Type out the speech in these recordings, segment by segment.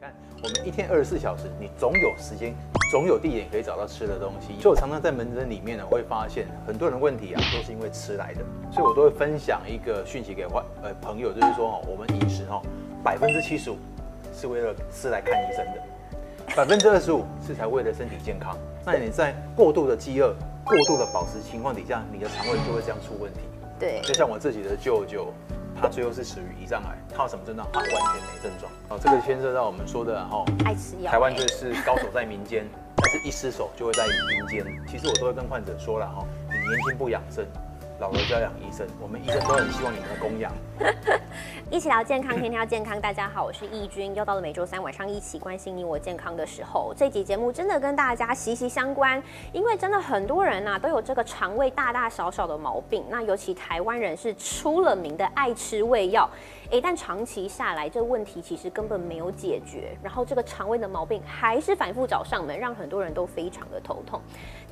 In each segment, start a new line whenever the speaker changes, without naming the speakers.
看，我们一天二十四小时，你总有时间，总有地点可以找到吃的东西。所以我常常在门诊里面呢，会发现很多人问题啊，都是因为吃来的。所以我都会分享一个讯息给患呃朋友，就是说哦，我们饮食哦，百分之七十五是为了是来看医生的，百分之二十五是才为了身体健康。那你在过度的饥饿、过度的饱食情况底下，你的肠胃就会这样出问题。
对，
就像我自己的舅舅。他最后是死于胰脏癌，他有什么症状？他完全没症状。哦，这个牵涉到我们说的哈，
爱吃药。
台湾就是高手在民间，但是一失手就会在民间。其实我都会跟患者说了哈，你年轻不养生，老了就要养医生。我们医生都很希望你们供养。
一起聊健康，天天要健康。大家好，我是易君，又到了每周三晚上一起关心你我健康的时候。这集节目真的跟大家息息相关，因为真的很多人呐都有这个肠胃大大小小的毛病。那尤其台湾人是出了名的爱吃胃药，哎，但长期下来这问题其实根本没有解决，然后这个肠胃的毛病还是反复找上门，让很多人都非常的头痛。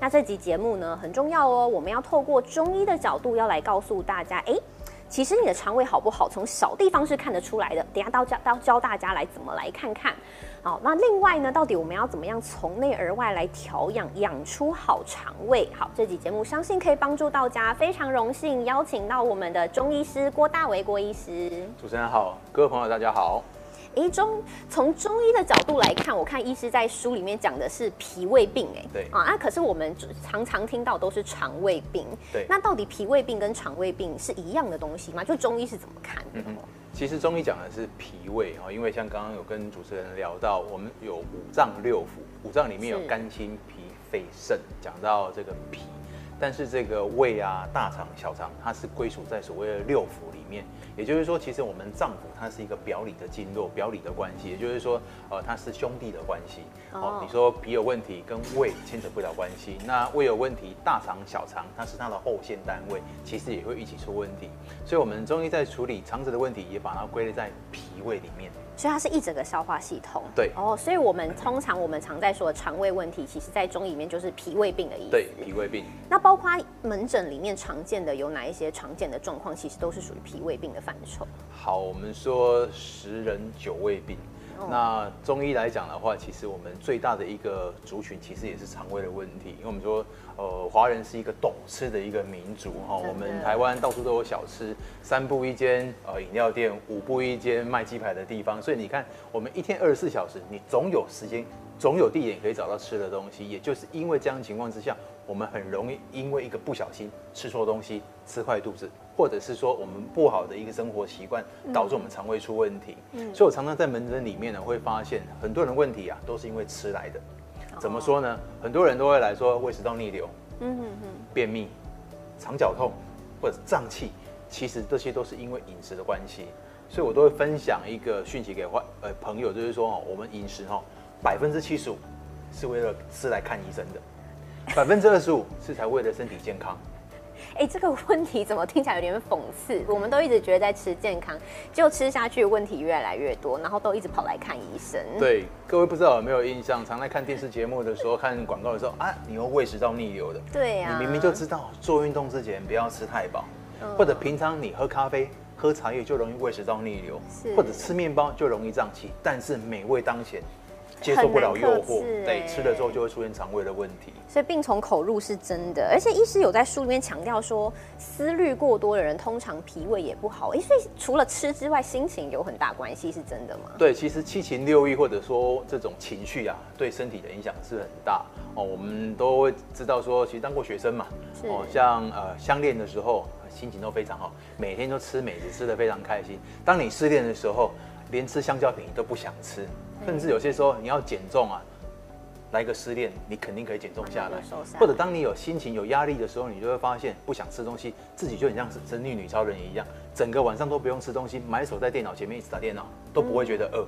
那这集节目呢很重要哦，我们要透过中医的角度要来告诉大家，哎。其实你的肠胃好不好，从小地方是看得出来的。等下到教到教大家来怎么来看看。好，那另外呢，到底我们要怎么样从内而外来调养，养出好肠胃？好，这集节目相信可以帮助到家。非常荣幸邀请到我们的中医师郭大为郭医师。
主持人好，各位朋友大家好。
哎，中从中医的角度来看，我看医师在书里面讲的是脾胃病，哎，
对
啊，那可是我们常常听到都是肠胃病，
对，
那到底脾胃病跟肠胃病是一样的东西吗？就中医是怎么看的？
其实中医讲的是脾胃哈，因为像刚刚有跟主持人聊到，我们有五脏六腑，五脏里面有肝、心、脾、肺、肾，讲到这个脾。但是这个胃啊、大肠、小肠，它是归属在所谓的六腑里面。也就是说，其实我们脏腑它是一个表里的经络、表里的关系。也就是说，呃，它是兄弟的关系。哦，你说脾有问题，跟胃牵扯不了关系。那胃有问题，大肠、小肠它是它的后线单位，其实也会一起出问题。所以，我们中医在处理肠子的问题，也把它归类在脾胃里面。
所以它是一整个消化系统。
对。
哦，所以我们通常我们常在说的肠胃问题，其实在中医里面就是脾胃病的意思。
对，脾胃病。
那包括门诊里面常见的有哪一些常见的状况，其实都是属于脾胃病的范畴。
好，我们说十人九胃病。那中医来讲的话，其实我们最大的一个族群，其实也是肠胃的问题。因为我们说，呃，华人是一个懂吃的一个民族哈。我们台湾到处都有小吃，三步一间呃饮料店，五步一间卖鸡排的地方。所以你看，我们一天二十四小时，你总有时间，总有地点可以找到吃的东西。也就是因为这样情况之下。我们很容易因为一个不小心吃错东西，吃坏肚子，或者是说我们不好的一个生活习惯，导致我们肠胃出问题。嗯，所以我常常在门诊里面呢，会发现很多人问题啊，都是因为吃来的。怎么说呢？很多人都会来说胃食道逆流，嗯哼哼，便秘、肠绞痛或者胀气，其实这些都是因为饮食的关系。所以我都会分享一个讯息给患呃朋友，就是说哦，我们饮食哈，百分之七十五是为了吃来看医生的。百分之二十五是才为了身体健康，
哎，这个问题怎么听起来有点讽刺？我们都一直觉得在吃健康，就吃下去问题越来越多，然后都一直跑来看医生。
对，各位不知道有没有印象？常在看电视节目的时候，看广告的时候啊，你又胃食道逆流的。
对呀，
你明明就知道做运动之前不要吃太饱，或者平常你喝咖啡、喝茶叶就容易胃食道逆流，或者吃面包就容易胀气，但是美味当前。接受不了诱惑，对，吃了之后就会出现肠胃的问题。
所以病从口入是真的，而且医师有在书里面强调说，思虑过多的人通常脾胃也不好。哎，所以除了吃之外，心情有很大关系，是真的吗？
对，其实七情六欲或者说这种情绪啊，对身体的影响是很大哦。我们都会知道说，其实当过学生嘛，哦，像呃相恋的时候心情都非常好，每天都吃美食，吃的非常开心。当你失恋的时候，连吃香蕉饼都不想吃。甚至有些时候你要减重啊，来个失恋，你肯定可以减重下来。或者当你有心情有压力的时候，你就会发现不想吃东西，自己就很像是神力女超人一样，整个晚上都不用吃东西，埋首在电脑前面一直打电脑，都不会觉得饿。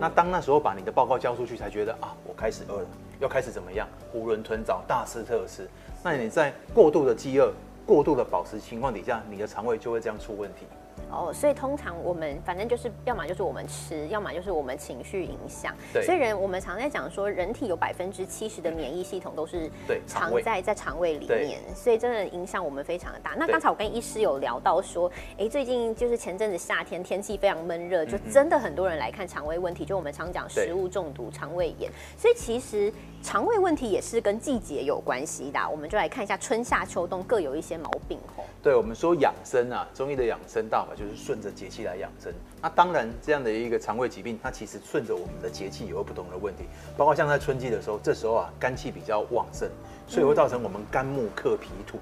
那当那时候把你的报告交出去，才觉得啊，我开始饿了，要开始怎么样，囫囵吞枣，大吃特吃。那你在过度的饥饿、过度的饱食情况底下，你的肠胃就会这样出问题。
哦，所以通常我们反正就是要么就是我们吃，要么就是我们情绪影响。
对
所以人我们常在讲说，人体有百分之七十的免疫系统都是
对
藏在在肠胃里面，所以真的影响我们非常的大。那刚才我跟医师有聊到说，哎，最近就是前阵子夏天天气非常闷热，
嗯
就真的很多人来看肠胃问题，就我们常讲食物中毒、肠胃炎，所以其实肠胃问题也是跟季节有关系的。我们就来看一下春夏秋冬各有一些毛病吼。
对我们说养生啊，中医的养生大法就是顺着节气来养生。那当然，这样的一个肠胃疾病，它其实顺着我们的节气也有不同的问题，包括像在春季的时候，这时候啊肝气比较旺盛，所以会造成我们肝木克脾土。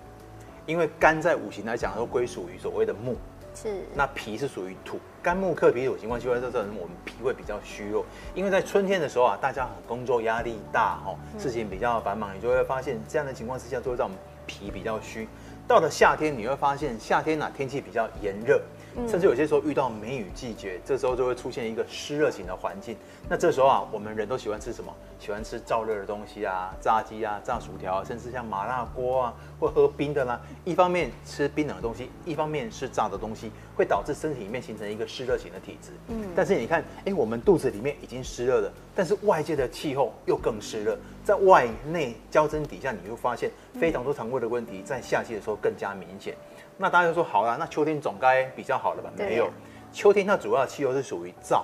因为肝在五行来讲都归属于所谓的木，
是，
那脾是属于土，肝木克脾土情况下，会造成我们脾胃比较虚弱。因为在春天的时候啊，大家很工作压力大哈，事情比较繁忙，你就会发现这样的情况之下，就会让我们脾比较虚。到了夏天，你会发现夏天啊天气比较炎热，甚至有些时候遇到梅雨季节，这时候就会出现一个湿热型的环境。那这时候啊，我们人都喜欢吃什么？喜欢吃燥热的东西啊，炸鸡啊、炸薯条啊，甚至像麻辣锅啊，或喝冰的啦。一方面吃冰冷的东西，一方面吃炸的东西，会导致身体里面形成一个湿热型的体质。嗯，但是你看，哎、我们肚子里面已经湿热了，但是外界的气候又更湿热，在外内交争底下，你会发现非常多肠胃的问题，在夏季的时候更加明显。那大家就说好啦，那秋天总该比较好了吧？没有，秋天它主要的气候是属于燥。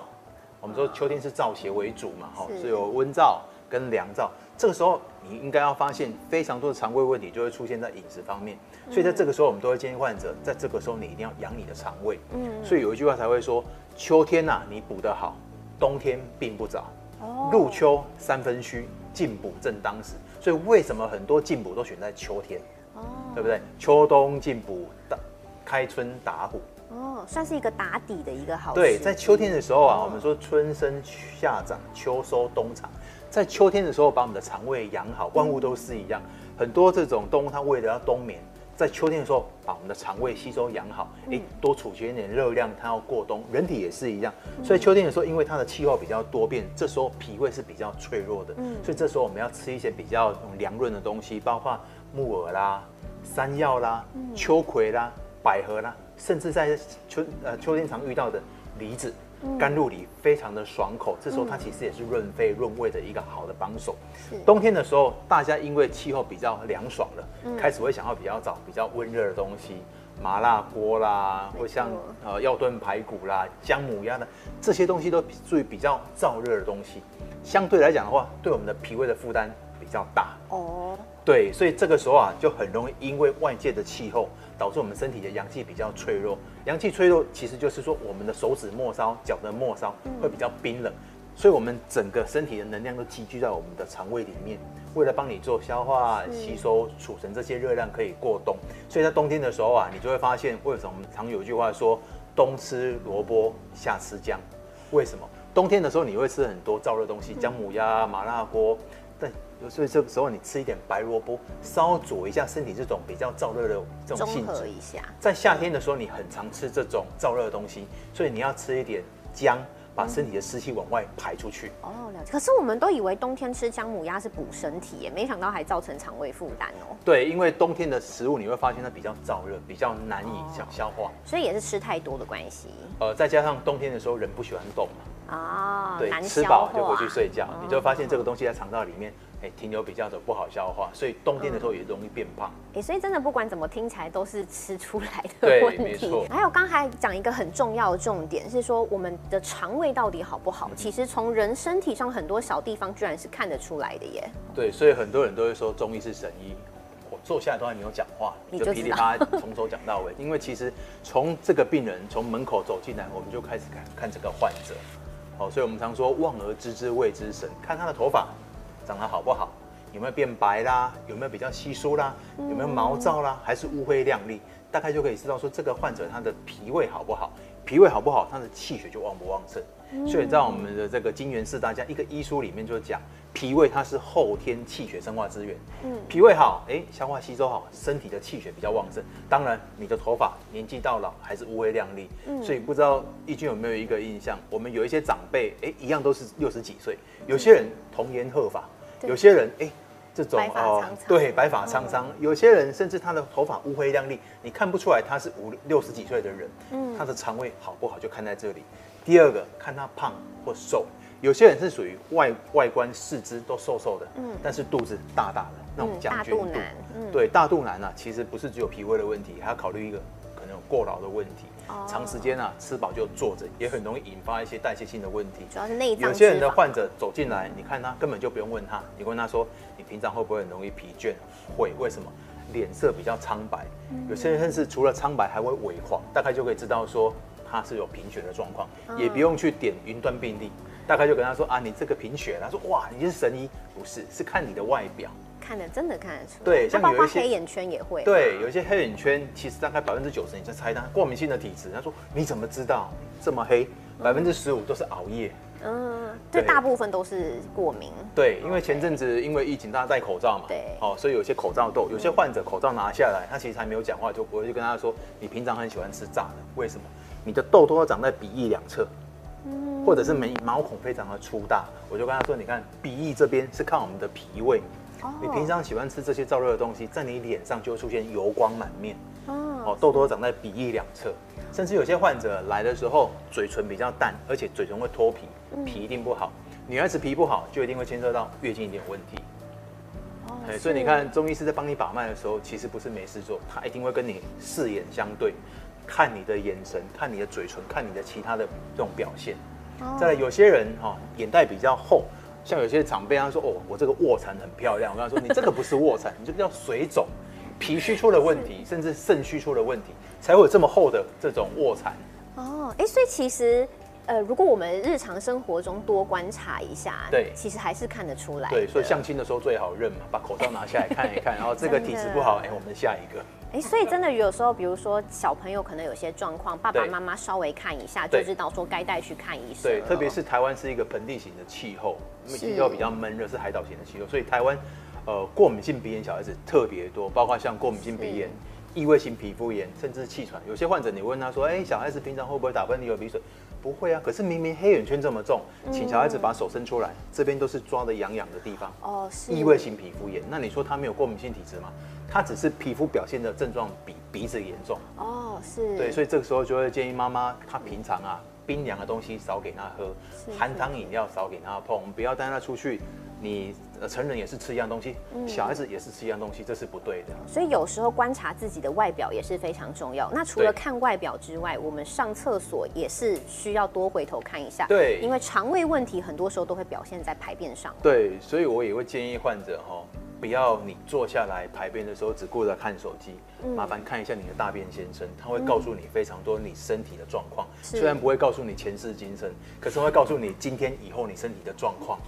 我们说秋天是燥邪为主嘛，哈，
是
是有温燥跟凉燥。这个时候你应该要发现非常多的肠胃问题就会出现在饮食方面，所以在这个时候我们都会建议患者，在这个时候你一定要养你的肠胃。嗯，所以有一句话才会说，秋天呐、你补得好，冬天并不早。
哦
入秋三分虚，进补正当时。所以为什么很多进补都选在秋天，
哦
对不对？秋冬进补，打开春打虎。
哦，算是一个打底的一个好
对，在秋天的时候啊，
哦
我们说春生夏长，秋收冬藏。在秋天的时候，把我们的肠胃养好，万物都是一样。很多这种动物，它为了要冬眠，在秋天的时候把我们的肠胃吸收养好，诶，多储存一点热量，它要过冬。人体也是一样，所以秋天的时候，因为它的气候比较多变，这时候脾胃是比较脆弱的，嗯所以这时候我们要吃一些比较凉润的东西，包括木耳啦、山药啦、秋葵啦、百合啦，甚至在秋呃秋天常遇到的梨子。甘露梨非常的爽口，这时候它其实也是润肺润胃的一个好的帮手。
是。
冬天的时候，大家因为气候比较凉爽了，开始会想要比较早比较温热的东西，麻辣锅啦，或像
错
呃药炖排骨啦、姜母鸭的这些东西都属于比较燥热的东西，相对来讲的话，对我们的脾胃的负担比较大。
哦，
对，所以这个时候啊，就很容易因为外界的气候，导致我们身体的阳气比较脆弱。阳气脆弱，其实就是说我们的手指末梢、脚的末梢会比较冰冷，所以我们整个身体的能量都积聚在我们的肠胃里面，为了帮你做消化、吸收、储存这些热量，可以过冬。所以在冬天的时候啊，你就会发现，为什么我们常有一句话说“冬吃萝卜，夏吃姜”？为什么？冬天的时候你会吃很多燥热东西，姜母鸭、麻辣锅，但所以这个时候你吃一点白萝卜，稍佐一下身体这种比较燥热的这种
综
性质。
一下，
在夏天的时候，你很常吃这种燥热的东西，所以你要吃一点姜，把身体的湿气往外排出去。
哦，了解。可是我们都以为冬天吃姜母鸭是补身体耶，没想到还造成肠胃负担哦。
对，因为冬天的食物你会发现它比较燥热，比较难以消消化。
所以也是吃太多的关系
呃，再加上冬天的时候人不喜欢动嘛，
啊，
对，吃饱就回去睡觉，你就会发现这个东西在肠道里面，哎、停留比较的不好消化，所以冬天的时候也容易变胖。
哎、所以真的不管怎么听起来都是吃出来的
对
问题
没错。
还有刚才讲一个很重要的重点是说，我们的肠胃到底好不
嗯
好？其实从人身体上很多小地方居然是看得出来的耶。
对，所以很多人都会说中医是神医。我坐下来都还没有讲话，
你就
你就噼里啪啦从头讲到尾。因为其实从这个病人从门口走进来，我们就开始看看这个患者。好，所以我们常说望而知之谓之神，看他的头发长得好不好，有没有变白啦，有没有比较稀疏啦，有没有毛躁啦，还是乌灰亮丽，大概就可以知道说这个患者他的脾胃好不好。脾胃好不好，他的气血就旺不旺盛。所以在我们的这个金元四大家一个医书里面就讲，脾胃它是后天气血生化之源。嗯，脾胃好，哎，消化吸收好，身体的气血比较旺盛。当然，你的头发年纪到老还是乌黑亮丽。嗯，所以不知道义军有没有一个印象，我们有一些长辈，哎，一样都是六十几岁，有些人童颜鹤发，有些人哎。这种
白发苍苍
对白发苍苍，有些人甚至他的头发乌黑亮丽，你看不出来他是五六十几岁的人，
嗯
他的肠胃好不好就看在这里。第二个，看他胖或瘦，有些人是属于外外观四肢都瘦瘦的，
嗯
但是肚子大大的那种
嗯
将军
大肚
对大肚腩啊、其实不是只有脾胃的问题，还要考虑一个可能有过劳的问题。
哦
长时间啊吃饱就坐着，也很容易引发一些代谢性的问题。
主要是内脏
有些人的患者走进来，你看他根本就不用问他，你问他说你平常会不会很容易疲倦？会，为什么？脸色比较苍白，
嗯
有些人甚至除了苍白还会萎黄，大概就可以知道说他是有贫血的状况，
嗯
也不用去点云端病例，大概就跟他说啊，你这个贫血，他说哇，你是神医，不是，是看你的外表。
看的真的看得出来。
对像有一些
括黑眼圈也会。
对，有一些黑眼圈，其实大概百分之九十你在猜他过敏性的体质。他说你怎么知道这么黑？百分之十五都是熬夜。
嗯，这
对
大部分都是过敏。
对，因为前阵子因为疫情，大家戴口罩嘛，
对
哦，所以有些口罩痘，有些患者口罩拿下来，他其实还没有讲话，就我就跟他说，你平常很喜欢吃炸的，为什么？你的痘都要长在鼻翼两侧，或者是眉毛孔非常的粗大，我就跟他说，你看鼻翼这边是看我们的脾胃，
哦
你平常喜欢吃这些燥热的东西，在你脸上就会出现油光满面。
哦
哦，痘痘长在鼻翼两侧，甚至有些患者来的时候嘴唇比较淡，而且嘴唇会脱皮，
嗯
皮一定不好。女孩子皮不好，就一定会牵涉到月经一定有问题。
哦
哎，所以你看，中医师在帮你把脉的时候，其实不是没事做，他一定会跟你四眼相对，看你的眼神，看你的嘴唇，看你的其他的这种表现。
哦
再来，有些人哈、眼袋比较厚，像有些长辈他说哦，我这个卧蚕很漂亮，我跟他说你这个不是卧蚕，你这个叫水肿，脾虚出了问题，甚至肾虚出了问题，才会有这么厚的这种卧蚕。
哦，哎，所以其实。呃，如果我们日常生活中多观察一下，
对
其实还是看得出来。
对，所以相亲的时候最好认嘛，把口罩拿下来看一看，然后这个体质不好，哎，我们下一个。
哎，所以真的有时候，比如说小朋友可能有些状况，爸爸妈妈稍微看一下就知道说该带去看医生
对，特别是台湾是一个盆地型的气候，
是
气候比较闷热，是海岛型的气候，所以台湾呃过敏性鼻炎小孩子特别多，包括像过敏性鼻炎、异位性皮肤炎，甚至气喘。有些患者你问他说，哎、小孩子平常会不会打喷嚏、流鼻水？不会啊，可是明明黑眼圈这么重，请小孩子把手伸出来，这边都是抓的痒痒的地方。
哦，是
异位性皮肤炎，那你说他没有过敏性体质吗？他只是皮肤表现的症状比鼻子严重。
哦，是
对，所以这个时候就会建议妈妈，她平常啊，冰凉的东西少给他喝，含糖饮料少给他碰，不要带他出去。你呃成人也是吃一样东西，
嗯
小孩子也是吃一样东西，这是不对的。
所以有时候观察自己的外表也是非常重要。那除了看外表之外，我们上厕所也是需要多回头看一下。
对
因为肠胃问题很多时候都会表现在排便上。
对，所以我也会建议患者哈、不要你坐下来排便的时候只顾着看手机，
嗯
麻烦看一下你的大便先生，他会告诉你非常多你身体的状况，
是
虽然不会告诉你前世今生，可是会告诉你今天以后你身体的状况。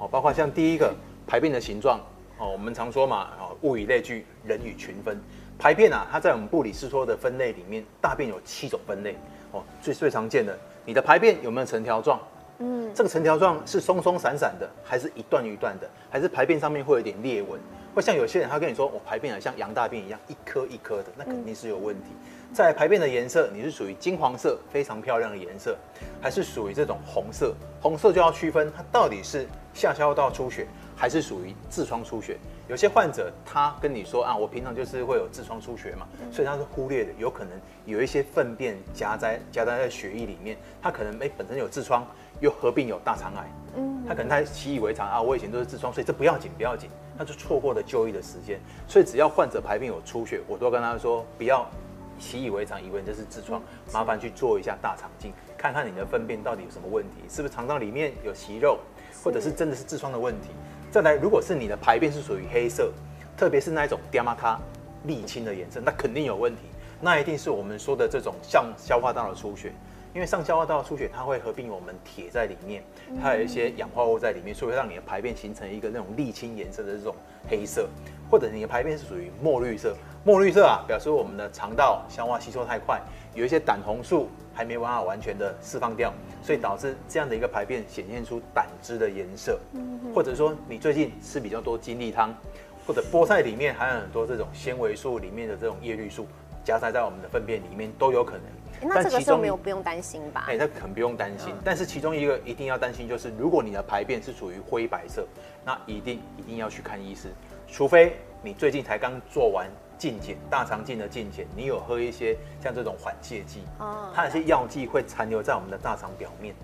好，包括像第一个排便的形状，哦，我们常说嘛，哦，物以类聚，人以群分。排便啊，它在我们布里斯托的分类里面，大便有七种分类。哦，最最常见的，你的排便有没有成条状？
嗯，
这个成条状是松松散散的，还是一段一段的，还是排便上面会有点裂纹？会像有些人他跟你说，我排便啊像羊大便一样，一颗一颗的，那肯定是有问题。再来排便的颜色，你是属于金黄色，非常漂亮的颜色，还是属于这种红色？红色就要区分它到底是下消道出血，还是属于痔疮出血。有些患者他跟你说啊，我平常就是会有痔疮出血嘛，所以他是忽略的，有可能有一些粪便夹在夹杂在血液里面，他可能哎、本身有痔疮，又合并有大肠癌，
嗯
他可能他习以为常啊，我以前都是痔疮，所以这不要紧不要紧，他就错过了就医的时间。所以只要患者排便有出血，我都跟他说不要习以为常，以为这是痔疮，麻烦去做一下大肠镜，看看你的粪便到底有什么问题，是不是肠道里面有息肉，或者是真的是痔疮的问题。再来，如果是你的排便是属于黑色，特别是那一种 derma 咖沥青的颜色，那肯定有问题，那一定是我们说的这种上消化道的出血。因为上消化道的出血，它会合并我们铁在里面，它有一些氧化物在里面，所以会让你的排便形成一个那种沥青颜色的这种黑色，或者你的排便是属于墨绿色。墨绿色啊，表示我们的肠道消化吸收太快，有一些胆红素还没办法完全的释放掉，所以导致这样的一个排便显现出胆汁的颜色，或者说你最近吃比较多精力汤，或者菠菜里面含有很多这种纤维素里面的这种叶绿素夹杂在我们的粪便里面都有可能。
那这个时候没有不用担心吧？
哎，那很不用担心。但是其中一个一定要担心，就是如果你的排便是属于灰白色，那一定一定要去看医师，除非你最近才刚做完镜检，大肠镜的镜检，你有喝一些像这种缓泻剂，哦，它有些药剂会残留在我们的大肠表面，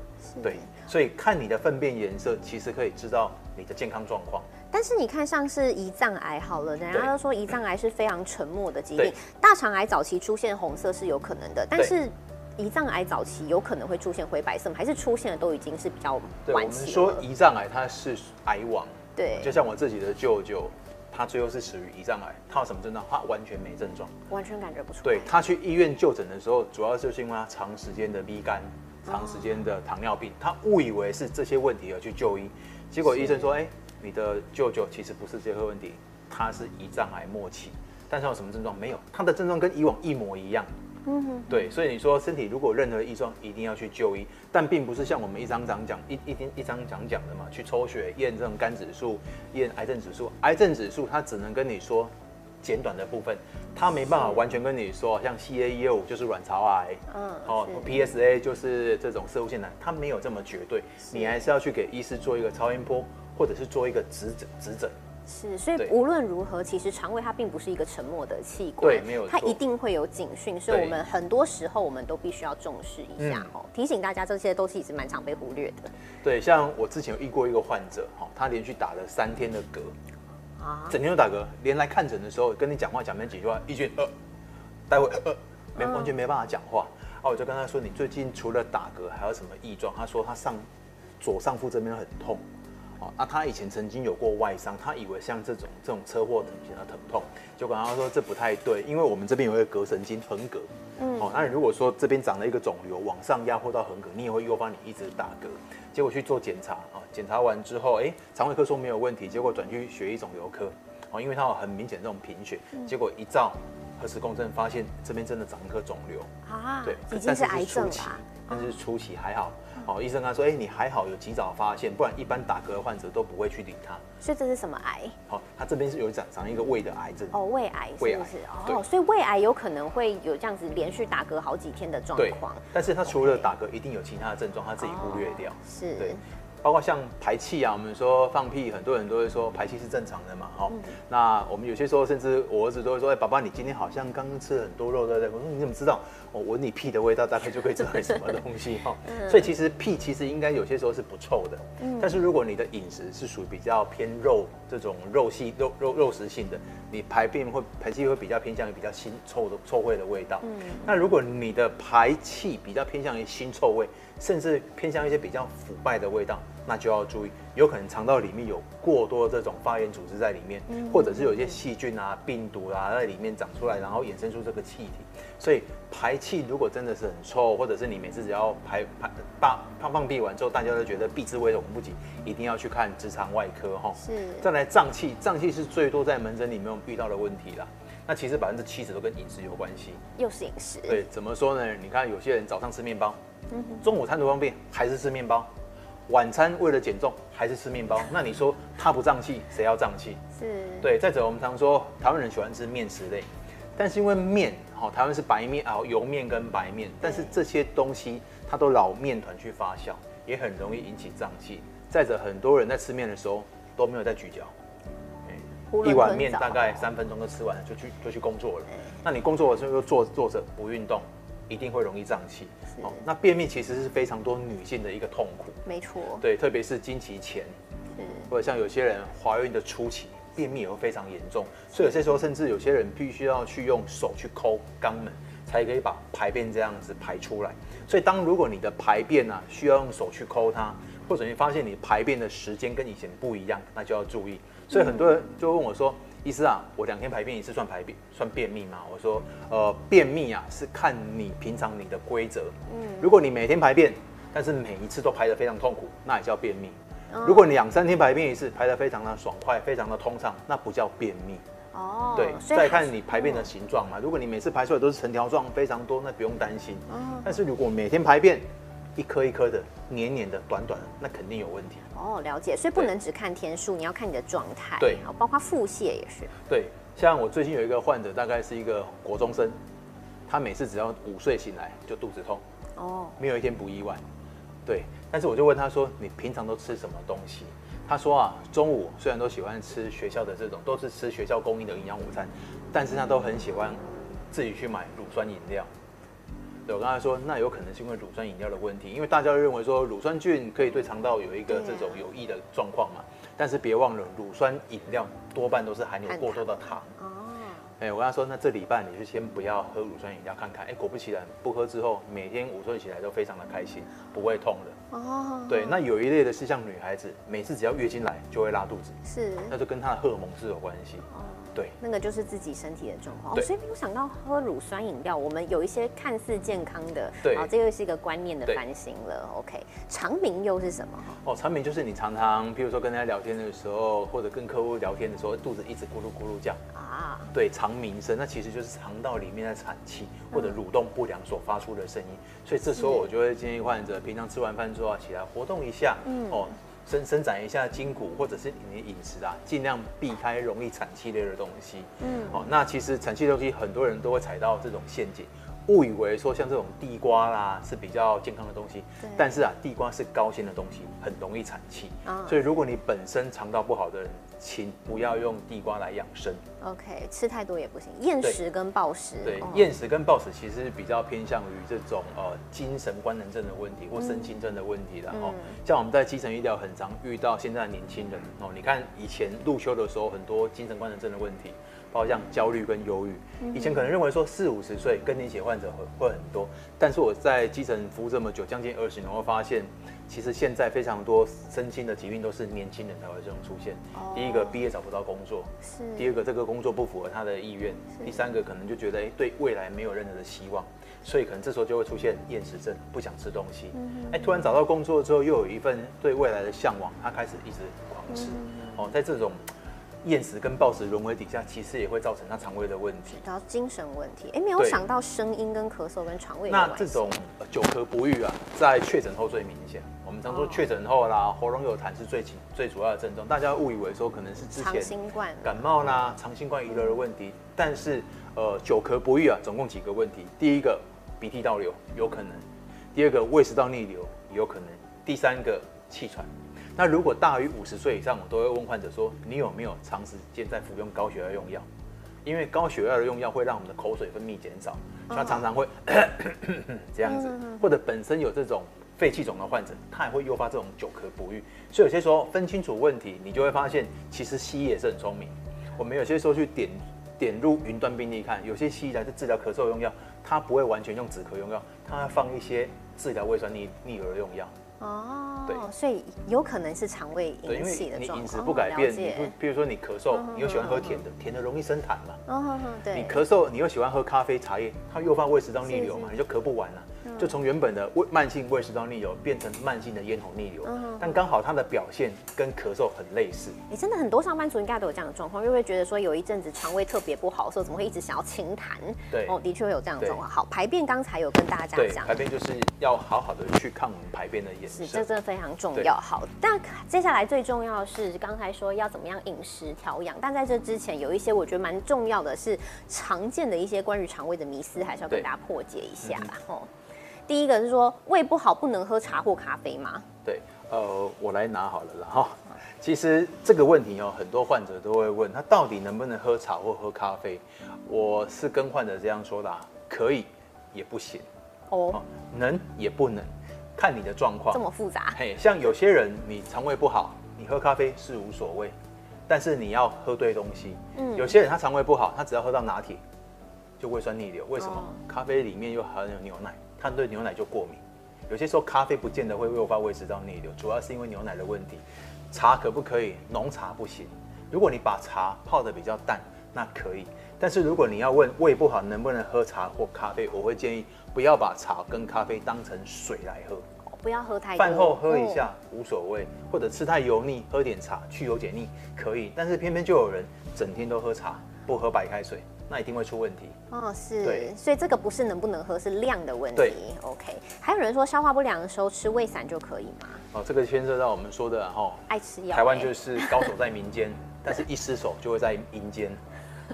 对，所以看你的粪便颜色，其实可以知道你的健康状况。
但是你看，像是胰脏癌好了，人家都说胰脏癌是非常沉默的疾病。大肠癌早期出现红色是有可能的，但是胰脏癌早期有可能会出现灰白色，还是出现的都已经是比较晚期
我们说胰脏癌它是癌王，
对，
就像我自己的舅舅，他最后是死于胰脏癌。他有什么症状？他完全没症状，
完全感觉不出来。
对他去医院就诊的时候，主要就是因为他长时间的逼肝、长时间的糖尿病，他误以为是这些问题而去就医，结果医生说：“哎。”你的舅舅其实不是这些问题，他是胰脏癌末期，但是有什么症状没有？他的症状跟以往一模一样。嗯哼，对，所以你说身体如果任何异状，一定要去就医，但并不是像我们一张张讲一一天一张讲讲的嘛，去抽血验这种肝指数、验癌症指数。癌症指数它只能跟你说简短的部分，它没办法完全跟你说，像 C A E 五就是卵巢癌，嗯，哦 P S A 就是这种射物腺癌，它没有这么绝对，你还是要去给医师做一个超音波。或者是做一个指诊，指诊
是，所以无论如何，其实肠胃它并不是一个沉默的器官，
对，没有，
它一定会有警讯，所以我们很多时候我们都必须要重视一下。哦，提醒大家这些都是一直蛮常被忽略的。
对，像我之前有遇过一个患者，哈，他连续打了三天的嗝，啊，整天都打嗝，连来看诊的时候跟你讲话讲没几句话，一句呃，待会呃，没完全没办法讲话，啊，我就跟他说，你最近除了打嗝还有什么异状？他说他上左上腹这边很痛。哦，那他以前曾经有过外伤，他以为像这种这种车祸等型的疼痛，就跟他说这不太对，因为我们这边有一个膈神经横膈，嗯，哦，那如果说这边长了一个肿瘤往上压迫到横膈，你也会诱发你一直打嗝，结果去做检查啊，检查完之后，哎，肠胃科说没有问题，结果转去血液肿瘤科，哦，因为他有很明显这种贫血，结果一照核磁共振发现这边真的长一颗肿瘤
啊，对，已经是癌症了，
但是初期还好。哦，医生他说，哎，你还好有及早发现，不然一般打嗝的患者都不会去理他。
所以这是什么癌？
好，他这边是有长长一个胃的癌症。
哦，胃癌，胃癌是哦，所以胃癌有可能会有这样子连续打嗝好几天的状况。
但是他除了打嗝，一定有其他的症状，他自己忽略掉。
是，
对。包括像排气啊，我们说放屁，很多人都会说排气是正常的嘛，哈。那我们有些时候，甚至我儿子都会说：“哎，爸爸，你今天好像刚刚吃了很多肉，对不对？”我说：“你怎么知道？我闻你屁的味道，大概就可以知道什么东西哈。”所以其实屁其实应该有些时候是不臭的，但是如果你的饮食是属于比较偏肉这种肉系肉肉肉食性的，你排便会排气会比较偏向于比较腥臭的臭味的味道。那如果你的排气比较偏向于腥臭味，甚至偏向一些比较腐败的味道。那就要注意，有可能肠道里面有过多这种发炎组织在里面，或者是有一些细菌啊、病毒啊在里面长出来，然后衍生出这个气体。所以排气如果真的是很臭，或者是你每次只要排排大放放屁完之后，大家都觉得鼻子微的不及，一定要去看直肠外科哈。
是。
再来胀气，胀气是最多在门诊里面遇到的问题啦。那其实百分之七十都跟饮食有关系。
又是饮食。
对，怎么说呢？你看有些人早上吃面包，中午餐图方便还是吃面包。晚餐为了减重还是吃面包？那你说他不胀气，谁要胀气？
是
对。再者，我们常说台湾人喜欢吃面食类，但是因为面，好，台湾是白面啊，油面跟白面，但是这些东西它都老面团去发酵，也很容易引起胀气。再者，很多人在吃面的时候都没有在咀嚼，一碗面大概三分钟就吃完了，就去就去工作了。那你工作的时候又坐坐着不运动。一定会容易胀气。哦，那便秘其实是非常多女性的一个痛苦。
没错。
对，特别是经期前，或者像有些人怀孕的初期，便秘也会非常严重。所以有些时候，甚至有些人必须要去用手去抠肛门，才可以把排便这样子排出来。所以，当如果你的排便呢需要用手去抠它，或者你发现你排便的时间跟以前不一样，那就要注意。所以很多人就问我说。医师啊，我两天排便一次算排便算便秘吗？我说，呃，便秘啊是看你平常你的规则。嗯，如果你每天排便，但是每一次都排得非常痛苦，那也叫便秘。如果你两三天排便一次，排得非常的爽快，非常的通畅，那不叫便秘。哦，对，再看你排便的形状嘛。如果你每次排出来都是成条状，非常多，那不用担心。但是如果每天排便，一颗一颗的、黏黏的、短短的，那肯定有问题。
哦，了解。所以不能只看天数，你要看你的状态。
对，
包括腹泻也是。
对，像我最近有一个患者，大概是一个国中生，他每次只要午睡醒来就肚子痛，
哦，
没有一天不意外。对，但是我就问他说：“你平常都吃什么东西？”他说啊，中午虽然都喜欢吃学校的这种，都是吃学校供应的营养午餐，但是他都很喜欢自己去买乳酸饮料。对我刚才说，那有可能是因为乳酸饮料的问题，因为大家都认为说乳酸菌可以对肠道有一个这种有益的状况嘛。但是别忘了，乳酸饮料多半都是含有过多的糖。
哦，
哎，我跟他说，那这礼拜你就先不要喝乳酸饮料看看。哎，果不其然，不喝之后，每天午睡起来都非常的开心，不会痛的。
哦，
对，那有一类的是像女孩子，每次只要月经来就会拉肚子，
是，
那就跟她的荷尔蒙是有关系。
哦，
对，
那个就是自己身体的状况。所以没有想到喝乳酸饮料，我们有一些看似健康的，
对。
好，这又是一个观念的
对。
翻新了。OK，长鸣又是什么？
哦，长鸣就是你常常，譬如说跟人家聊天的时候，或者跟客户聊天的时候，肚子一直咕噜咕噜叫，
啊，
对，肠鸣声，那其实就是肠道里面的产气或者蠕动不良所发出的声音。所以这时候我就会建议患者，平常吃完饭之后啊，起来活动一下，
嗯。
哦，伸伸展一下筋骨，或者是你的饮食啊，尽量避开容易产气类的东西。
嗯，
哦，那其实产气的东西，很多人都会踩到这种陷阱，误以为说像这种地瓜啦是比较健康的东西
对，
但是啊，地瓜是高纤的东西，很容易产气。
啊
所以如果你本身肠道不好的人，请不要用地瓜来养生。
OK，吃太多也不行，厌食跟暴食，
对
哦，
厌食跟暴食其实比较偏向于这种呃精神官能症的问题或神经症的问题的哦。
嗯
像我们在基层医疗很常遇到现在的年轻人哦，你看以前入休的时候很多精神官能症的问题，包括像焦虑跟忧郁。
嗯
以前可能认为说四五十岁更年期患者会会很多，但是我在基层服务这么久，将近二十年，我会发现其实现在非常多身心的疾病都是年轻人才会这种出现。
哦。
第一个毕业找不到工作，
是。
第二个，这个工作不符合他的意愿；第三个，可能就觉得哎、对未来没有任何的希望，所以可能这时候就会出现厌食症，不想吃东西。哎、突然找到工作之后，又有一份对未来的向往，他开始一直狂吃。哦，在这种厌食跟暴食融为底下，其实也会造成他肠胃的问题。
然后精神问题，哎，没有想到声音跟咳嗽跟肠胃
那这种呃久咳不愈啊，在确诊后最明显。我们常说
哦
确诊后啦，喉咙有痰是最轻最主要的症状，大家误以为说可能是之前
新冠
感冒啦、长新冠遗留的问题，但是呃久咳不愈啊，总共几个问题。第一个鼻涕倒流有可能，第二个胃食道逆流有可能，第三个气喘。那如果大于五十岁以上，我都会问患者说，你有没有长时间在服用高血压用药？因为高血压的用药会让我们的口水分泌减少，所以他常常会 这样子，或者本身有这种肺气肿的患者，他也会诱发这种久咳不愈。所以有些时候分清楚问题，你就会发现，其实西医也是很聪明。我们有些时候去点点入云端病例看，有些西医来是治疗咳嗽用药，它不会完全用止咳用药，它会放一些治疗胃酸逆逆流的用药。
哦，
对
所以有可能是肠胃
对，因
引起
为你饮食。不改变，你不，比如说你咳嗽，你又喜欢喝甜的，甜的容易生痰嘛。
哦，对，
你咳嗽，你又喜欢喝咖啡、茶叶，它诱发胃食道逆流嘛，你就咳不完了。就从原本的胃慢性胃食道逆流变成慢性的咽喉逆流
嗯，
但刚好它的表现跟咳嗽很类似。
你真的很多上班族应该都有这样的状况，因为会觉得说有一阵子肠胃特别不好的时候，怎么会一直想要清痰？
对
哦，的确会有这样的
对
状况。好，排便刚才有跟大家
对，
讲
排，便就是要好好的去看我们排便的颜
是，这。真的非常重要。好，但接下来最重要的是刚才说要怎么样饮食调养，但在这之前有一些我觉得蛮重要的是常见的一些关于肠胃的迷思，还是要跟大家破解一下
嗯
啦。哦，第一个是说胃不好不能喝茶或咖啡吗？
对，呃，我来拿好了啦哈。其实这个问题哦，很多患者都会问，他到底能不能喝茶或喝咖啡？我是跟患者这样说的啊，可以，也不行，
哦
哦，，能也不能，看你的状况
这。么复杂，
嘿，像有些人你肠胃不好，你喝咖啡是无所谓，但是你要喝对东西。
嗯
有些人他肠胃不好，他只要喝到拿铁就胃酸逆流，为什么？
哦
咖啡里面又含有牛奶，他对牛奶就过敏。有些时候咖啡不见得会诱发胃食道逆流，主要是因为牛奶的问题。茶可不可以？浓茶不行。如果你把茶泡的比较淡，那可以。但是如果你要问胃不好能不能喝茶或咖啡，我会建议不要把茶跟咖啡当成水来喝。
不要喝太多。
饭后喝一下
哦
无所谓，或者吃太油腻，喝点茶去油解腻可以。但是偏偏就有人整天都喝茶，不喝白开水，那一定会出问题。
哦，是
对，
所以这个不是能不能喝，是量的问题
对。
OK，还有人说消化不良的时候吃胃散就可以吗？
哦，这个牵涉到我们说的哈、
爱吃药欸，
台湾就是高手在民间，但是一失手就会在阴间。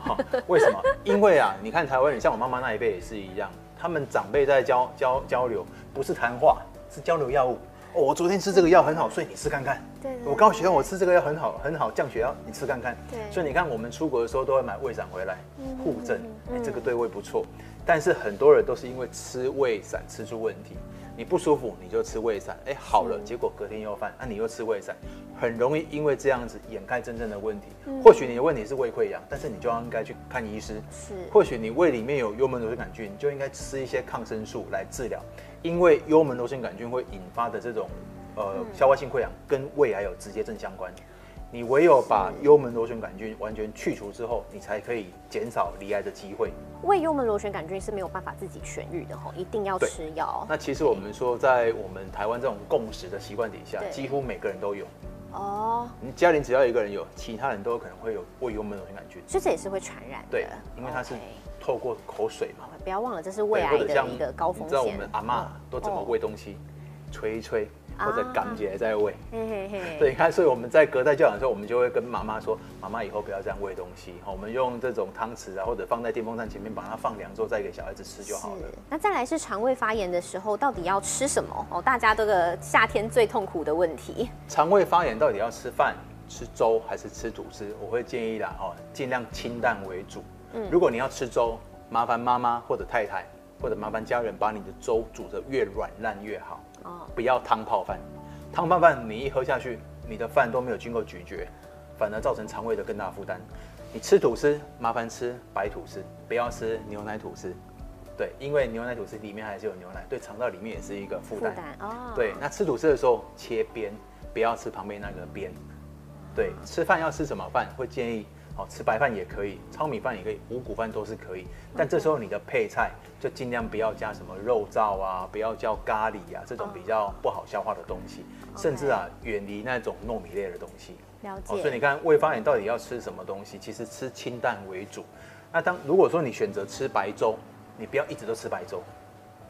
么？为什么？因为啊，你看台湾人，像我妈妈那一辈也是一样，他们长辈在交交交流，不是谈话，是交流药物。哦，我昨天吃这个药很好，所以你吃看看。
对，
我告诉学生我吃这个药很好，很好降血压，你吃看看。
对，
所以你看我们出国的时候都会买胃散回来护症，哎，这个对胃不错。但是很多人都是因为吃胃散吃出问题。你不舒服，你就吃胃散，哎，好了，结果隔天又犯，那你又吃胃散，很容易因为这样子掩盖真正的问题。或许你的问题是胃溃疡，但是你就应该去看医师。
是，
或许你胃里面有幽门螺旋杆菌，你就应该吃一些抗生素来治疗，因为幽门螺旋杆菌会引发的这种呃消化性溃疡跟胃癌有直接正相关。你唯有把幽门螺旋杆菌完全去除之后，你才可以减少离癌的机会。
胃幽门螺旋杆菌是没有办法自己痊愈的吼，一定要吃药。
那其实我们说，在我们台湾这种共识的习惯底下，几乎每个人都有。哦。你家里只要一个人有，其他人都有可能会有胃幽门螺旋杆菌。
所以这也是会传染的。
对，因为它是透过口水嘛。
不要忘了，这是胃癌的一个高风险。你
知道我们阿妈都怎么喂东西？吹一吹。或者感姐在喂，对，你看，所以我们在隔代教养的时候，我们就会跟妈妈说：“妈妈以后不要这样喂东西，我们用这种汤匙啊，或者放在电风扇前面，把它放凉之后再给小孩子吃就好了。”
那再来是肠胃发炎的时候，到底要吃什么？哦，大家这个夏天最痛苦的问题。
肠胃发炎到底要吃饭、吃粥还是吃吐司？我会建议啦，哦，尽量清淡为主。嗯，如果你要吃粥，麻烦妈妈或者太太或者麻烦家人把你的粥煮得越软烂越好。哦，不要汤泡饭，汤泡饭你一喝下去，你的饭都没有经过咀嚼，反而造成肠胃的更大负担。你吃吐司，麻烦吃白吐司，不要吃牛奶吐司。对，因为牛奶吐司里面还是有牛奶，对肠道里面也是一个负担。哦。对，那吃吐司的时候切边，不要吃旁边那个边。对，吃饭要吃什么饭？会建议。好吃白饭也可以，糙米饭也可以，五谷饭都是可以。但这时候你的配菜就尽量不要加什么肉燥啊，不要叫咖喱啊这种比较不好消化的东西，甚至啊远离那种糯米类的东西。
了解。
所以你看胃发炎到底要吃什么东西？其实吃清淡为主。那当如果说你选择吃白粥，你不要一直都吃白粥。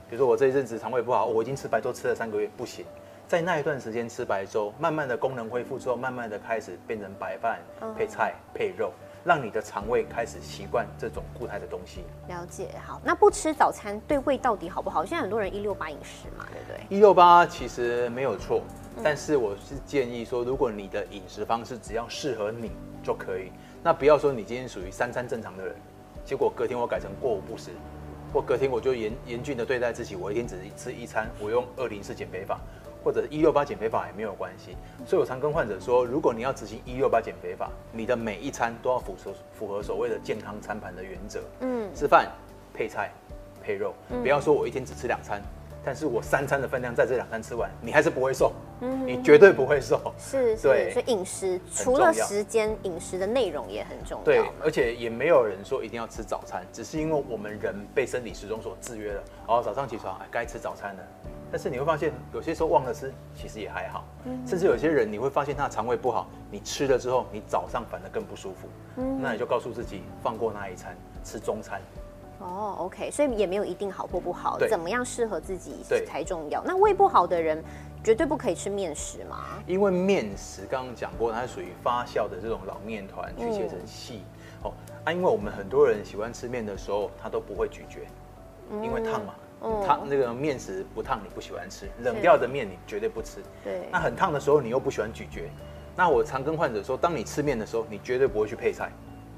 比如说我这一阵子肠胃不好，我已经吃白粥吃了三个月，不行。在那一段时间吃白粥，慢慢的功能恢复之后，慢慢的开始变成白饭配菜配肉，让你的肠胃开始习惯这种固态的东西。
了解，好，那不吃早餐对胃到底好不好？现在很多人一六八饮食嘛，对不对？
一六八其实没有错，但是我是建议说，如果你的饮食方式只要适合你就可以，那不要说你今天属于三餐正常的人，结果隔天我改成过午不食，或隔天我就严严峻的对待自己，我一天只吃一餐，我用二零四减肥法。或者一六八减肥法也没有关系，所以我常跟患者说，如果你要执行一六八减肥法，你的每一餐都要符合符合所谓的健康餐盘的原则。嗯，吃饭配菜配肉，不要说我一天只吃两餐，但是我三餐的分量在这两餐吃完，你还是不会瘦，嗯，你绝对不会瘦。
是，对，所以饮食除了时间，饮食的内容也很重要。
对，而且也没有人说一定要吃早餐，只是因为我们人被生理时钟所制约了，哦，早上起床该吃早餐了。但是你会发现，有些时候忘了吃，其实也还好。甚至有些人，你会发现他的肠胃不好，你吃了之后，你早上反而更不舒服。那你就告诉自己，放过那一餐，吃中餐。
哦，OK，所以也没有一定好或不好，怎么样适合自己才重要。那胃不好的人，绝对不可以吃面食嘛？
因为面食刚刚讲过，它是属于发酵的这种老面团，去切成细。哦，啊，因为我们很多人喜欢吃面的时候，他都不会咀嚼，因为烫嘛。烫那个面食不烫，你不喜欢吃；冷掉的面你绝对不吃。
对。
那很烫的时候，你又不喜欢咀嚼。那我常跟患者说，当你吃面的时候，你绝对不会去配菜。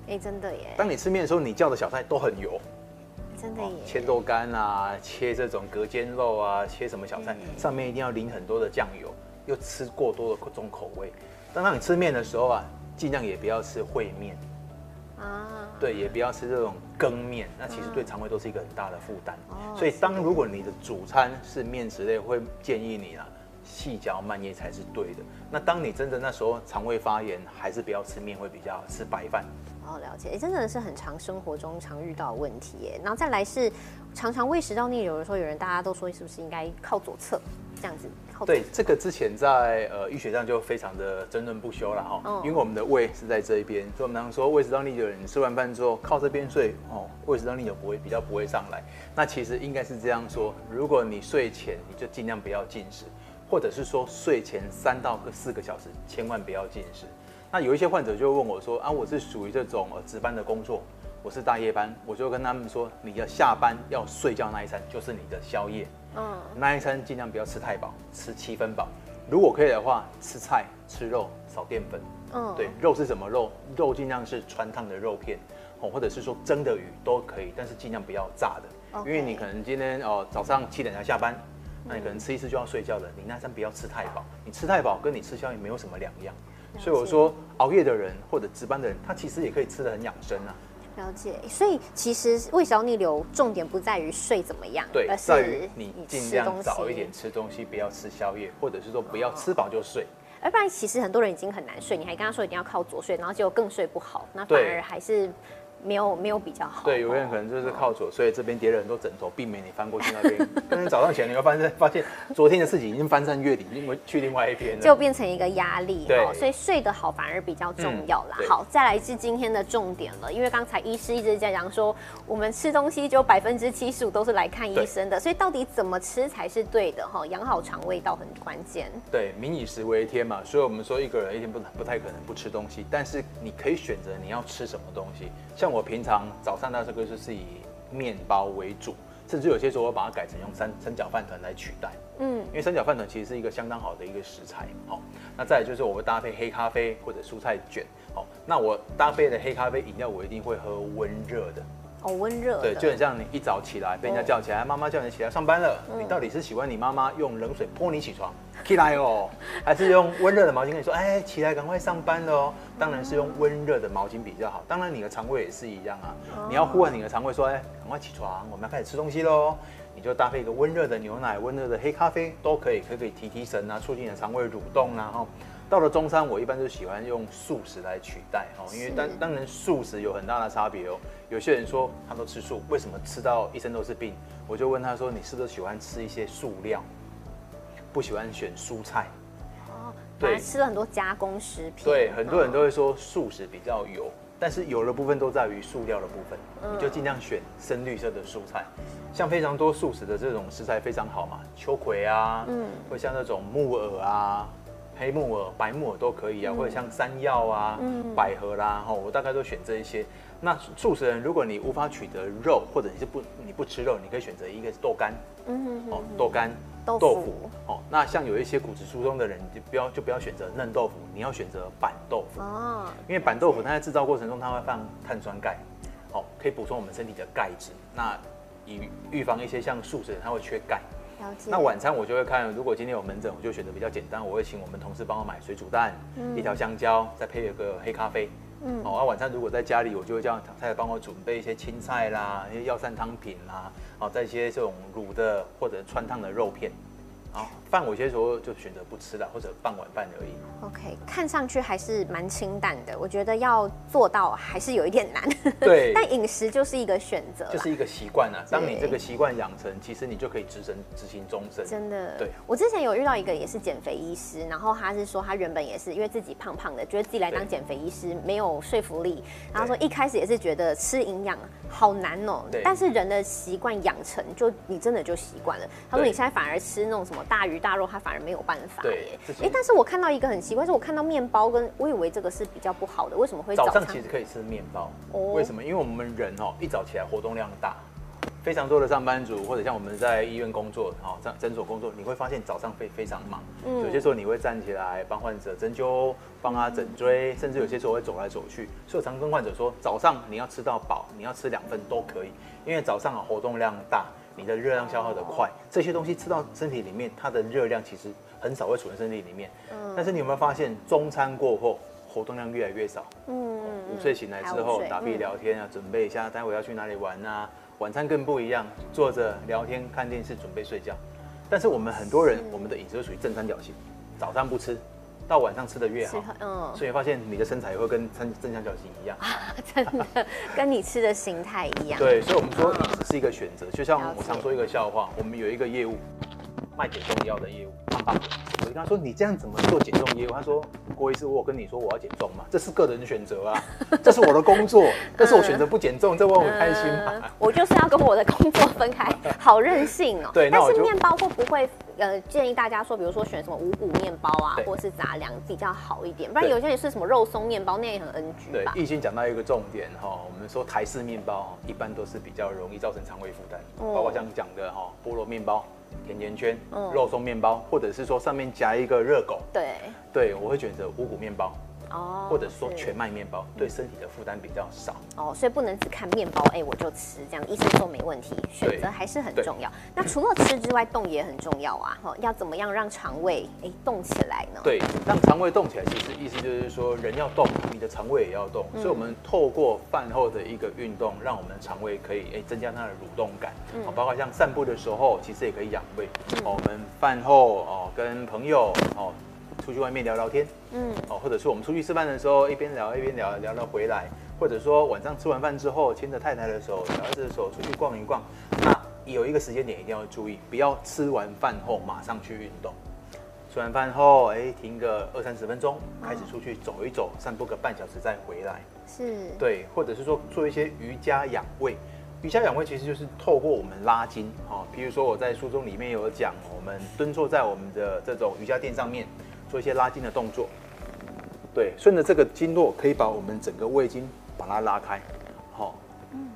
哎，真的耶。
当你吃面的时候，你叫的小菜都很油。
真的耶。
切豆干啊，切这种隔间肉啊，切什么小菜，上面一定要淋很多的酱油，又吃过多的这种口味。当当你吃面的时候啊，尽量也不要吃烩面。啊，对，也不要吃这种羹面，那其实对肠胃都是一个很大的负担。哦，所以当如果你的主餐是面食类，会建议你啊，细嚼慢咽才是对的。那当你真的那时候肠胃发炎，还是不要吃面会比较好，吃白饭。
哦，了解，哎，真的是很常生活中常遇到的问题耶。然后再来是常常胃食道逆流的时候，有人大家都说是不是应该靠左侧这样子？
对，这个之前在呃医学上就非常的争论不休了哈，因为我们的胃是在这一边，所以我们常说胃食道逆流，你吃完饭之后靠这边睡哦，胃食道逆流不会比较不会上来。那其实应该是这样说，如果你睡前你就尽量不要进食，或者是说睡前三到四个小时千万不要进食。那有一些患者就会问我说啊，我是属于这种呃值班的工作，我是大夜班，我就跟他们说，你的下班要睡觉那一餐就是你的宵夜，嗯，那一餐尽量不要吃太饱，吃七分饱。如果可以的话，吃菜吃肉少淀粉，嗯，对，肉是什么肉？肉尽量是穿烫的肉片，哦，或者是说蒸的鱼都可以，但是尽量不要炸的，因为你可能今天哦早上七点才下班，那你可能吃一次就要睡觉了，你那餐不要吃太饱，你吃太饱跟你吃宵夜没有什么两样。所以我说，熬夜的人或者值班的人，他其实也可以吃的很养生啊。
了解，所以其实胃食道逆流重点不在于睡怎么样，
对，在于你尽量早一点吃东西，不要吃宵夜，或者是说不要吃饱就睡。
要不然，其实很多人已经很难睡，你还跟他说一定要靠左睡，然后结果更睡不好，那反而还是。没有没有比较好。
对，有些人可能就是靠左，所以这边叠了很多枕头，避免你翻过去那边。但是早上起来你会发现，发现昨天的事情已经翻山越岭，因为去另外一边了，
就变成一个压力。对，所以睡得好反而比较重要啦。好，再来是今天的重点了，因为刚才医师一直在讲说，我们吃东西就百分之七十五都是来看医生的，所以到底怎么吃才是对的？哈，养好肠胃道很关键。
对，民以食为天嘛，所以我们说一个人一天不不太可能不吃东西，但是你可以选择你要吃什么东西。像我平常早上那这个就是以面包为主，甚至有些时候我把它改成用三三角饭团来取代。嗯，因为三角饭团其实是一个相当好的一个食材。好，那再就是我会搭配黑咖啡或者蔬菜卷。好，那我搭配的黑咖啡饮料我一定会喝温热的。
好温热，
对，就很像你一早起来被人家叫起来，妈妈叫你起来上班了，你到底是喜欢你妈妈用冷水泼你起床起来哦，还是用温热的毛巾跟你说，哎，起来赶快上班了哦？当然是用温热的毛巾比较好。当然你的肠胃也是一样啊，你要呼唤你的肠胃说，哎，赶快起床，我们要开始吃东西喽。你就搭配一个温热的牛奶、温热的黑咖啡都可以，可以提提神啊，促进你的肠胃蠕动啊，哈。到了中餐，我一般就喜欢用素食来取代哦，因为当当然素食有很大的差别哦。有些人说他都吃素，为什么吃到一身都是病？我就问他说：“你是不是喜欢吃一些素料，不喜欢选蔬菜？”
哦，对，吃了很多加工食品。
对，很多人都会说素食比较油，但是油的部分都在于塑料的部分，你就尽量选深绿色的蔬菜，像非常多素食的这种食材非常好嘛，秋葵啊，嗯，或像那种木耳啊。黑木耳、白木耳都可以啊，或者像山药啊、百合啦，哈，我大概都选这一些。那素食人，如果你无法取得肉，或者你是不你不吃肉，你可以选择一个豆干，嗯哦，豆干、
豆腐，哦。
那像有一些骨质疏松的人，就不要就不要选择嫩豆腐，你要选择板豆腐哦，因为板豆腐它在制造过程中它会放碳酸钙，哦，可以补充我们身体的钙质。那以预防一些像素食人他会缺钙。那晚餐我就会看，如果今天有门诊，我就选择比较简单，我会请我们同事帮我买水煮蛋，一条香蕉，再配一个黑咖啡。嗯，哦，那晚餐如果在家里，我就会叫太太帮我准备一些青菜啦，一些药膳汤品啦，哦，再一些这种卤的或者穿烫的肉片。哦，饭我有些时候就选择不吃了，或者半碗饭而已。
OK，看上去还是蛮清淡的，我觉得要做到还是有一点难。
对，
但饮食就是一个选择，
就是一个习惯啊。当你这个习惯养成，其实你就可以执行执行终身。
真的，
对。
我之前有遇到一个也是减肥医师，然后他是说他原本也是因为自己胖胖的，觉得自己来当减肥医师没有说服力，然后说一开始也是觉得吃营养好难哦。对。但是人的习惯养成，就你真的就习惯了。他说你现在反而吃那种什么。大鱼大肉，它反而没有办法耶。哎，但是我看到一个很奇怪，是我看到面包跟我以为这个是比较不好的，为什么会
早上其实可以吃面包？哦为什么？因为我们人哦，一早起来活动量大，非常多的上班族或者像我们在医院工作，哦，在诊所工作，你会发现早上非非常忙。嗯，有些时候你会站起来帮患者针灸，帮他整椎，甚至有些时候会走来走去。所以我常跟患者说，早上你要吃到饱，你要吃两份都可以，因为早上啊活动量大。你的热量消耗的快，这些东西吃到身体里面，它的热量其实很少会储存身体里面。嗯。但是你有没有发现，中餐过后活动量越来越少？嗯。午睡醒来之后打屁聊天啊，准备一下待会要去哪里玩啊？晚餐更不一样，坐着聊天看电视准备睡觉。但是我们很多人，我们的饮食属于正三角形，早餐不吃。到晚上吃的越好，嗯，所以发现你的身材会跟正正向角形一样，
真的跟你吃的形态一样。
对，所以我们说饮食是一个选择，就像我常说一个笑话，我们有一个业务卖减重药的业务，胖胖，我就跟他说你这样怎么做减重业务？他说郭医师，我跟你说我要减重嘛，这是个人选择啊，这是我的工作，但是我选择不减重，这问我开心吗？
我就是要跟我的工作分开，好任性哦。
对，
但是面包会不会？呃建议大家说，比如说选什么五谷面包啊，或是杂粮比较好一点，不然有些人是什么肉松面包，那也很 NG
对
吧，？
易经讲到一个重点哈，我们说台式面包一般都是比较容易造成肠胃负担，
哦
包括像你讲的哈菠萝面包、甜甜圈、
嗯。
肉松面包，或者是说上面夹一个热狗，
对，
对我会选择五谷面包，
哦，
或者说全麦面包，对身体的负担比较少。
哦，所以不能只看面包，哎、我就吃，这样医生说没问题，选择还是很重要。那除了吃之外，动也很重要啊，哈，要怎么样让肠胃哎、动起来呢？，
对，让肠胃动起来，其实意思就是说人要动，你的肠胃也要动。所以我们透过饭后的一个运动，让我们的肠胃可以哎增加它的蠕动感。哦，包括像散步的时候，其实也可以养胃。哦，我们饭后哦跟朋友哦出去外面聊聊天，
嗯，
哦，或者是我们出去吃饭的时候一边聊一边聊，聊到回来，或者说晚上吃完饭之后牵着太太的手，小孩子的手出去逛一逛。那有一个时间点一定要注意，不要吃完饭后马上去运动。吃完饭后，哎，停个二三十分钟，开始出去走一走，散步个半小时再回来。
是，
对，或者是说做一些瑜伽养胃。瑜伽养胃其实就是透过我们拉筋，哈、比如说我在书中里面有讲，我们蹲坐在我们的这种瑜伽垫上面，做一些拉筋的动作。对，顺着这个经络可以把我们整个胃经把它拉开，好、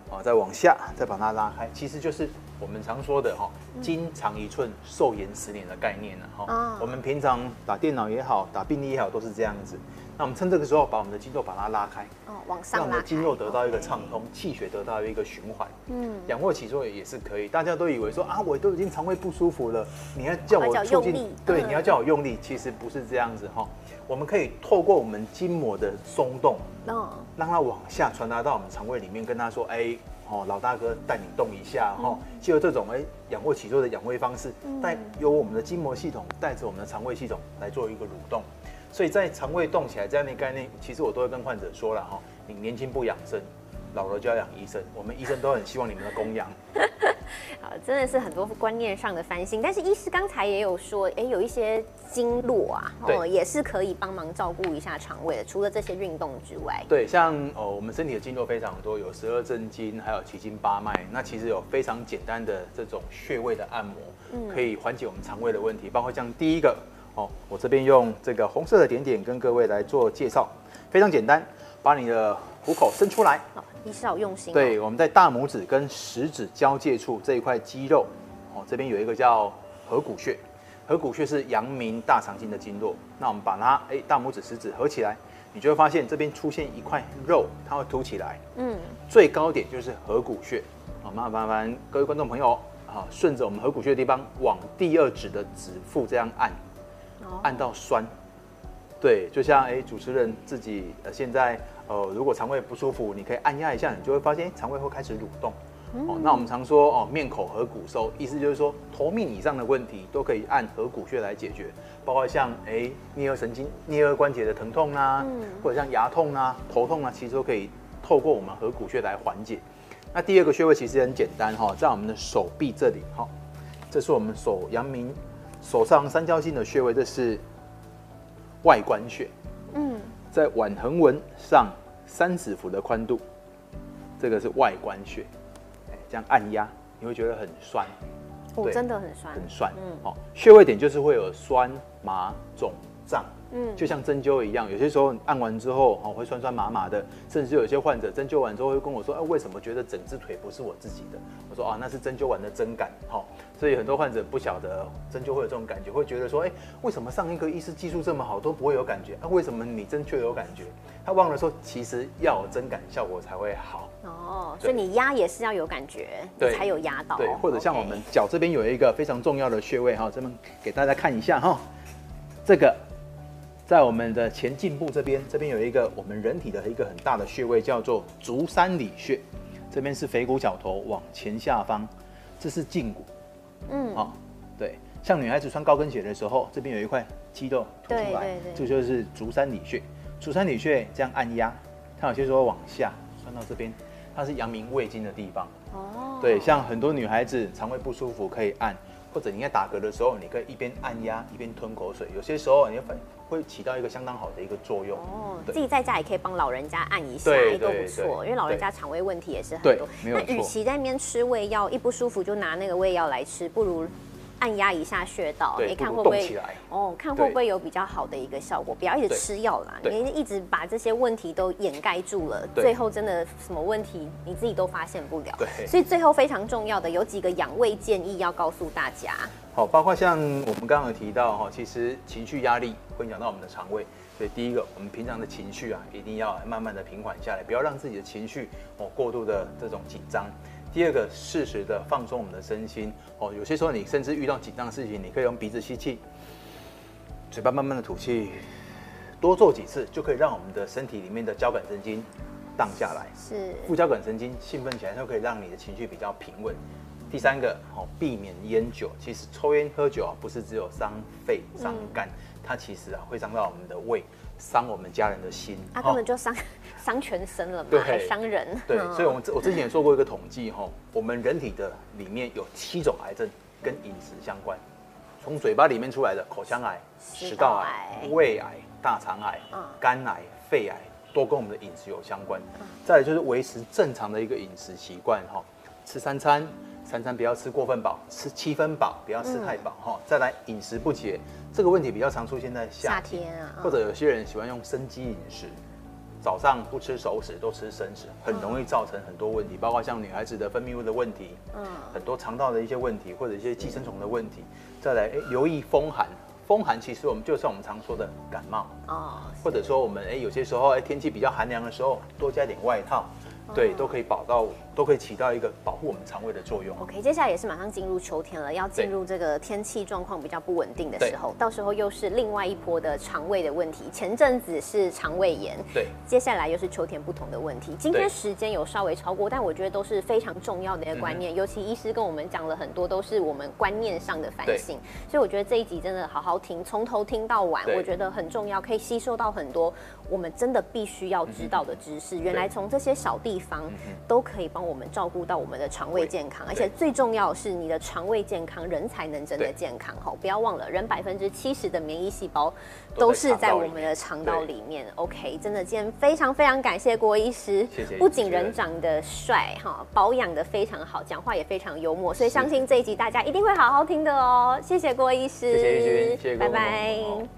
啊，再往下再把它拉开，其实就是我们常说的哈、筋长一寸，寿延十年的概念了哈、
哦。
我们平常打电脑也好，打病历也好，都是这样子。那我们趁这个时候把我们的筋肉把它拉开，
哦，往上
让我
拉开，
们的经络得到一个畅通，气血得到一个循环。
嗯，
仰卧起坐也是可以，大家都以为说啊，我都已经肠胃不舒服了，你要叫我促进对，
嗯
你要叫我用力，其实不是这样子哈。我们可以透过我们筋膜的松动，
嗯，
让它往下传达到我们肠胃里面，跟他说，哎，哦，老大哥带你动一下
嗯
哈，就有这种哎仰卧起坐的养胃方式，带由我们的筋膜系统带着我们的肠胃系统来做一个蠕动。所以在肠胃动起来这样的概念，其实我都会跟患者说了哈，你年轻不养生，老了就要养医生。我们医生都很希望你们的供养。
好，真的是很多观念上的翻新。但是医师刚才也有说，哎，有一些经络啊，
哦
也是可以帮忙照顾一下肠胃的。除了这些运动之外，
对，像哦，我们身体的经络非常多，有十二正经，还有奇经八脉。那其实有非常简单的这种穴位的按摩，可以缓解我们肠胃的问题。包括像第一个哦，我这边用这个红色的点点跟各位来做介绍，非常简单，把你的虎口伸出来。
哦，医师好用心、哦。
对，我们在大拇指跟食指交界处这一块肌肉，哦，这边有一个叫合谷穴，合谷穴是阳明大肠经的经络。那我们把它哎大拇指、食指合起来，你就会发现这边出现一块肉，它会凸起来，
嗯，
最高点就是合谷穴。好，麻烦麻烦各位观众朋友，好，顺着我们合谷穴的地方往第二指的指腹这样按，
哦
按到酸。对，就像哎、主持人自己呃现在呃如果肠胃不舒服，你可以按压一下，你就会发现、哎肠胃会开始蠕动。哦，那我们常说哦面口合谷收，意思就是说头面以上的问题都可以按合谷穴来解决，包括像哎颞颌神经、颞颌关节的疼痛啊、
嗯
或者像牙痛啊、头痛啊，其实都可以透过我们合谷穴来缓解。那第二个穴位其实很简单哈、在我们的手臂这里哈、这是我们手阳明手上三焦经的穴位，这是外关穴，
嗯，
在腕横纹上三指腹的宽度，这个是外关穴。哎，这样按压你会觉得很酸，
哦，真的很酸。
很酸。
嗯
哦，穴位点就是会有酸、麻、肿、胀。
嗯，
就像针灸一样，有些时候按完之后哦会酸酸麻麻的，甚至有些患者针灸完之后会跟我说，哎、为什么觉得整只腿不是我自己的？我说啊，那是针灸完的针感，好、所以很多患者不晓得针灸会有这种感觉，会觉得说，哎、为什么上一个医师技术这么好都不会有感觉？啊，为什么你针却有感觉？他忘了说，其实要有针感效果才会好。
哦，所以你压也是要有感觉，你
对
才有压到。
对，或者像我们脚这边有一个非常重要的穴位哈，这边给大家看一下哈，这个在我们的前颈部这边，这边有一个我们人体的一个很大的穴位，叫做足三里穴，这边是腓骨角头往前下方，这是胫骨，
嗯，
好、对，像女孩子穿高跟鞋的时候，这边有一块肌肉凸出来，这就是足三里穴。足三里穴这样按压，它有些时候往下穿到这边，它是阳明胃经的地方。
哦，
对，像很多女孩子肠胃不舒服可以按，或者你在打嗝的时候，你可以一边按压一边吞口水，有些时候你会发会起到一个相当好的一个作用。
哦，自己在家也可以帮老人家按一下，都不错。因为老人家肠胃问题也是很多。那与其在那边吃胃药，一不舒服就拿那个胃药来吃，不如按压一下穴道，你看
不
会不会哦？看会不会有比较好的一个效果？不要一直吃药啦，你一直把这些问题都掩盖住了，最后真的什么问题你自己都发现不了。
对
所以最后非常重要的有几个养胃建议要告诉大家。
好，包括像我们刚刚有提到哈，其实情绪压力会影响到我们的肠胃，所以第一个，我们平常的情绪啊，一定要慢慢的平缓下来，不要让自己的情绪哦过度的这种紧张。第二个，适时的放松我们的身心哦，有些时候你甚至遇到紧张的事情，你可以用鼻子吸气，嘴巴慢慢的吐气，多做几次就可以让我们的身体里面的交感神经荡下来。
是
副交感神经兴奋起来，就可以让你的情绪比较平稳。第三个，哦，避免烟酒。其实抽烟喝酒啊，不是只有伤肺伤肝，它其实啊会伤到我们的胃，伤我们家人的心。
啊，
哦
根本就伤 伤全身了嘛，
对
还伤人。
对，
嗯
所以我们之我之前也做过一个统计哈，我们人体的里面有七种癌症跟饮食相关，从嘴巴里面出来的口腔癌、
食
食道
道
癌
癌、
胃癌、大肠癌
嗯、
肝癌、肺癌，都跟我们的饮食有相关。再来就是维持正常的一个饮食习惯哈，吃三餐，三餐不要吃过分饱，吃七分饱，不要吃太饱哈。再来饮食不节，这个问题比较常出现在夏
夏
天
天啊嗯
或者有些人喜欢用生机饮食。早上不吃熟食，都吃生食，很容易造成很多问题，包括像女孩子的分泌物的问题，
嗯
很多肠道的一些问题，或者一些寄生虫的问题。再来，哎，留意风寒，风寒其实我们就像我们常说的感冒，
哦，
或者说我们哎有些时候哎天气比较寒凉的时候，多加点外套，对，都可以保到，都可以起到一个保护我们肠胃的作用。
OK，接下来也是马上进入秋天了，要进入这个天气状况比较不稳定的时候，到时候又是另外一波的肠胃的问题。前阵子是肠胃炎，
对，
接下来又是秋天不同的问题。今天时间有稍微超过，但我觉得都是非常重要的一个观
嗯
念，尤其医师跟我们讲了很多，都是我们观念上的反省。所以我觉得这一集真的好好听，从头听到
晚，
我觉得很重要，可以吸收到很多我们真的必须要知道的知识。原来从这些小地方都可以帮我们照顾到我们的肠胃健康，而且最重要是你的肠胃健康，人才能真的健康。吼，不要忘了，人百分之七十的免疫细胞都是在我们的肠道
对
里面。OK，真的今天非常非常感谢郭医师，
谢谢
不仅
人
人长得帅哈，保养的非常好，讲话也非常幽默，所以相信这一集大家一定会好好听的哦。谢谢郭医师，
谢谢玉君谢谢各
拜
位
拜
好。